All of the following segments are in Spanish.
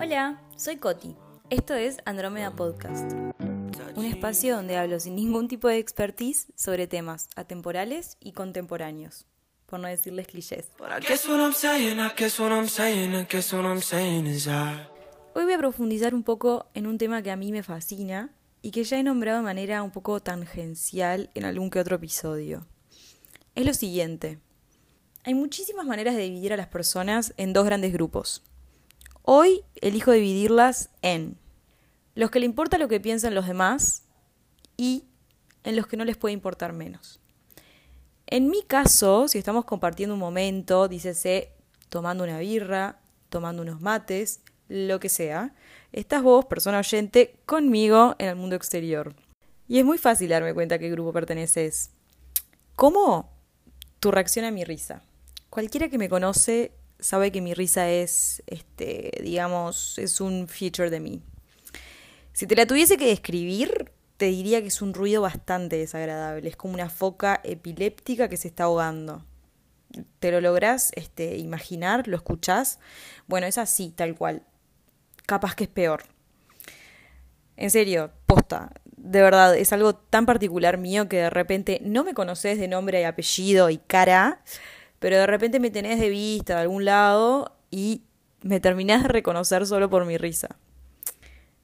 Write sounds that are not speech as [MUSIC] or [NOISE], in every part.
Hola, soy Coti. Esto es Andrómeda Podcast, un espacio donde hablo sin ningún tipo de expertise sobre temas atemporales y contemporáneos, por no decirles clichés. Hoy voy a profundizar un poco en un tema que a mí me fascina y que ya he nombrado de manera un poco tangencial en algún que otro episodio. Es lo siguiente. Hay muchísimas maneras de dividir a las personas en dos grandes grupos. Hoy elijo dividirlas en los que le importa lo que piensan los demás y en los que no les puede importar menos. En mi caso, si estamos compartiendo un momento, dícese tomando una birra, tomando unos mates, lo que sea, estás vos, persona oyente, conmigo en el mundo exterior. Y es muy fácil darme cuenta a qué grupo perteneces. ¿Cómo? Tu reacción a mi risa. Cualquiera que me conoce sabe que mi risa es, este, digamos, es un feature de mí. Si te la tuviese que describir, te diría que es un ruido bastante desagradable. Es como una foca epiléptica que se está ahogando. ¿Te lo lográs este, imaginar? ¿Lo escuchás? Bueno, es así, tal cual. Capaz que es peor. En serio, posta. De verdad, es algo tan particular mío que de repente no me conoces de nombre y apellido y cara, pero de repente me tenés de vista de algún lado y me terminás de reconocer solo por mi risa.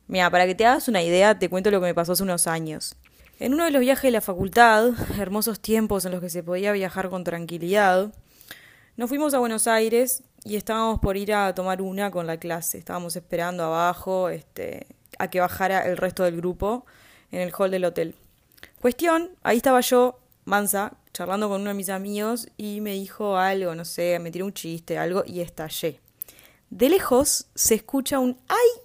Mira, para que te hagas una idea, te cuento lo que me pasó hace unos años. En uno de los viajes de la facultad, hermosos tiempos en los que se podía viajar con tranquilidad, nos fuimos a Buenos Aires y estábamos por ir a tomar una con la clase. Estábamos esperando abajo este, a que bajara el resto del grupo en el hall del hotel. Cuestión, ahí estaba yo, mansa, charlando con uno de mis amigos y me dijo algo, no sé, me tiró un chiste, algo y estallé. De lejos se escucha un ¡ay!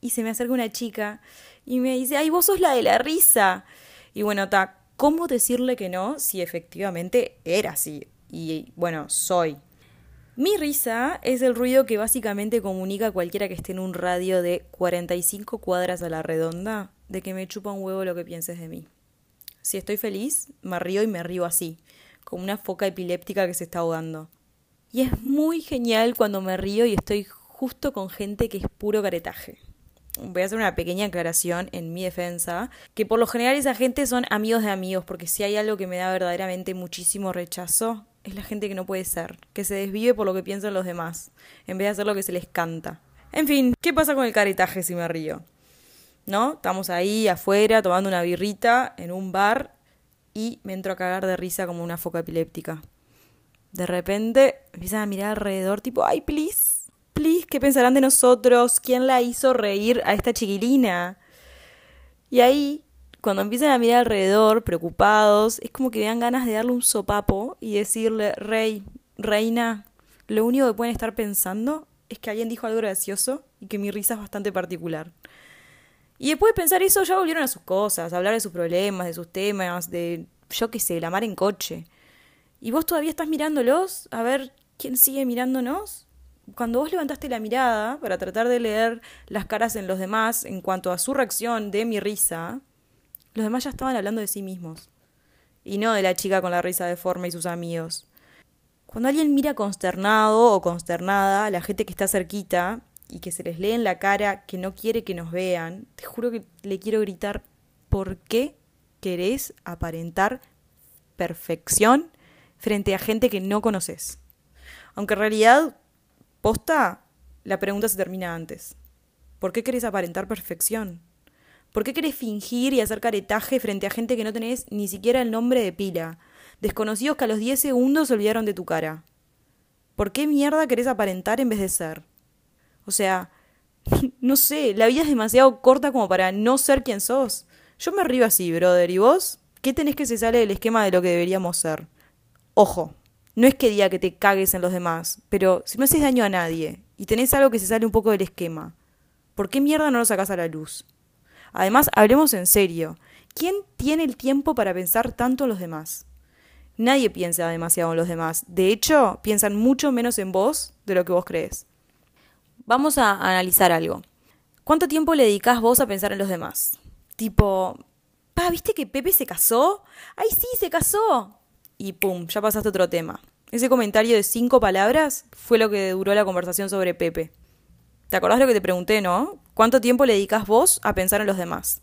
y se me acerca una chica y me dice, ¡ay, vos sos la de la risa! Y bueno, ta, ¿cómo decirle que no si efectivamente era así? Y bueno, soy. Mi risa es el ruido que básicamente comunica a cualquiera que esté en un radio de 45 cuadras a la redonda de que me chupa un huevo lo que pienses de mí. Si estoy feliz, me río y me río así, como una foca epiléptica que se está ahogando. Y es muy genial cuando me río y estoy justo con gente que es puro caretaje. Voy a hacer una pequeña aclaración en mi defensa, que por lo general esa gente son amigos de amigos, porque si hay algo que me da verdaderamente muchísimo rechazo, es la gente que no puede ser, que se desvive por lo que piensan los demás, en vez de hacer lo que se les canta. En fin, ¿qué pasa con el caretaje si me río? ¿No? Estamos ahí afuera tomando una birrita en un bar y me entro a cagar de risa como una foca epiléptica. De repente empiezan a mirar alrededor tipo, ay, please, please, ¿qué pensarán de nosotros? ¿Quién la hizo reír a esta chiquilina? Y ahí cuando empiezan a mirar alrededor, preocupados, es como que dan ganas de darle un sopapo y decirle, rey, reina, lo único que pueden estar pensando es que alguien dijo algo gracioso y que mi risa es bastante particular. Y después de pensar eso, ya volvieron a sus cosas, a hablar de sus problemas, de sus temas, de, yo qué sé, la mar en coche. ¿Y vos todavía estás mirándolos? A ver quién sigue mirándonos. Cuando vos levantaste la mirada para tratar de leer las caras en los demás en cuanto a su reacción de mi risa, los demás ya estaban hablando de sí mismos. Y no de la chica con la risa deforme y sus amigos. Cuando alguien mira consternado o consternada a la gente que está cerquita y que se les lee en la cara que no quiere que nos vean, te juro que le quiero gritar, ¿por qué querés aparentar perfección frente a gente que no conoces? Aunque en realidad, posta, la pregunta se termina antes. ¿Por qué querés aparentar perfección? ¿Por qué querés fingir y hacer caretaje frente a gente que no tenés ni siquiera el nombre de pila? Desconocidos que a los 10 segundos se olvidaron de tu cara. ¿Por qué mierda querés aparentar en vez de ser? O sea, [LAUGHS] no sé, la vida es demasiado corta como para no ser quien sos. Yo me río así, brother, ¿y vos? ¿Qué tenés que se sale del esquema de lo que deberíamos ser? Ojo, no es que diga que te cagues en los demás, pero si no haces daño a nadie y tenés algo que se sale un poco del esquema, ¿por qué mierda no lo sacás a la luz? Además, hablemos en serio. ¿Quién tiene el tiempo para pensar tanto en los demás? Nadie piensa demasiado en los demás. De hecho, piensan mucho menos en vos de lo que vos crees. Vamos a analizar algo. ¿Cuánto tiempo le dedicás vos a pensar en los demás? Tipo, pa, ¿viste que Pepe se casó? ¡Ay, sí, se casó! Y pum, ya pasaste otro tema. Ese comentario de cinco palabras fue lo que duró la conversación sobre Pepe. ¿Te acordás lo que te pregunté, no? ¿Cuánto tiempo le dedicas vos a pensar en los demás?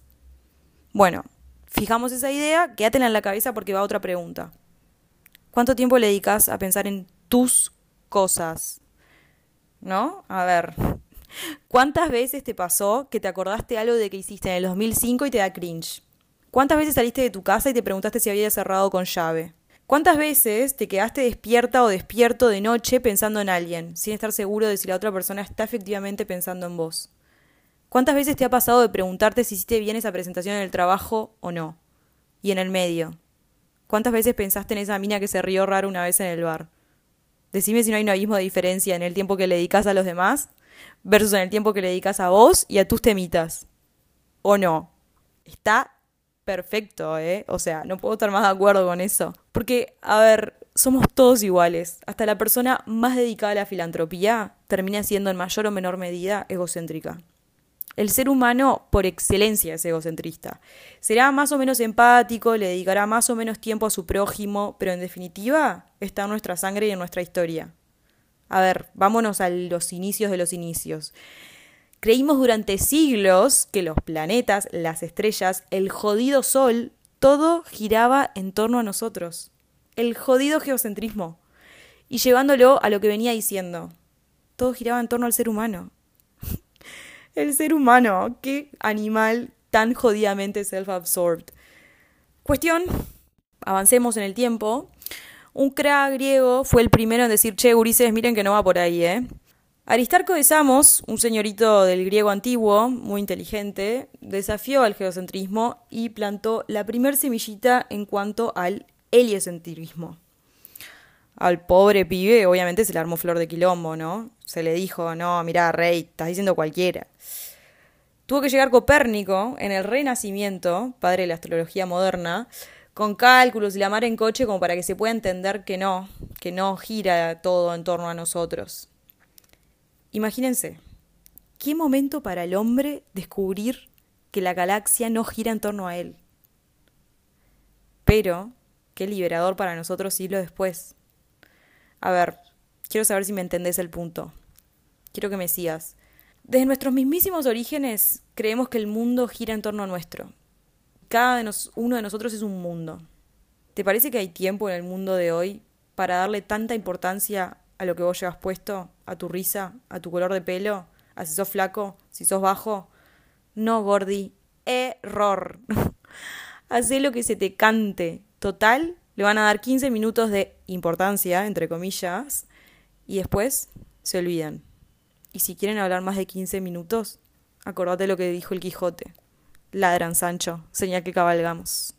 Bueno, fijamos esa idea, quédatela en la cabeza porque va otra pregunta. ¿Cuánto tiempo le dedicas a pensar en tus cosas? ¿No? A ver, ¿cuántas veces te pasó que te acordaste algo de que hiciste en el 2005 y te da cringe? ¿Cuántas veces saliste de tu casa y te preguntaste si había cerrado con llave? ¿Cuántas veces te quedaste despierta o despierto de noche pensando en alguien, sin estar seguro de si la otra persona está efectivamente pensando en vos? ¿Cuántas veces te ha pasado de preguntarte si hiciste bien esa presentación en el trabajo o no? Y en el medio. ¿Cuántas veces pensaste en esa mina que se rió raro una vez en el bar? Decime si no hay un abismo de diferencia en el tiempo que le dedicas a los demás versus en el tiempo que le dedicas a vos y a tus temitas. ¿O no? Está perfecto, ¿eh? O sea, no puedo estar más de acuerdo con eso. Porque, a ver, somos todos iguales. Hasta la persona más dedicada a la filantropía termina siendo en mayor o menor medida egocéntrica. El ser humano por excelencia es egocentrista. Será más o menos empático, le dedicará más o menos tiempo a su prójimo, pero en definitiva está en nuestra sangre y en nuestra historia. A ver, vámonos a los inicios de los inicios. Creímos durante siglos que los planetas, las estrellas, el jodido Sol, todo giraba en torno a nosotros. El jodido geocentrismo. Y llevándolo a lo que venía diciendo. Todo giraba en torno al ser humano. El ser humano, qué animal tan jodidamente self-absorbed. Cuestión, avancemos en el tiempo. Un crack griego fue el primero en decir, che, gurises, miren que no va por ahí, ¿eh? Aristarco de Samos, un señorito del griego antiguo, muy inteligente, desafió al geocentrismo y plantó la primer semillita en cuanto al heliocentrismo. Al pobre pibe, obviamente, se le armó flor de quilombo, ¿no? Se le dijo, no, mira, rey, estás diciendo cualquiera. Tuvo que llegar Copérnico en el Renacimiento, padre de la astrología moderna, con cálculos y la mar en coche como para que se pueda entender que no, que no gira todo en torno a nosotros. Imagínense, ¿qué momento para el hombre descubrir que la galaxia no gira en torno a él? Pero, qué liberador para nosotros siglos después. A ver, quiero saber si me entendés el punto. Quiero que me sigas. Desde nuestros mismísimos orígenes creemos que el mundo gira en torno a nuestro. Cada uno de nosotros es un mundo. ¿Te parece que hay tiempo en el mundo de hoy para darle tanta importancia a lo que vos llevas puesto, a tu risa, a tu color de pelo, a si sos flaco, si sos bajo? No, Gordi, error. [LAUGHS] Hacé lo que se te cante. Total, le van a dar 15 minutos de importancia, entre comillas, y después se olvidan. Y si quieren hablar más de 15 minutos, acordate lo que dijo el Quijote. Ladran, Sancho, señal que cabalgamos.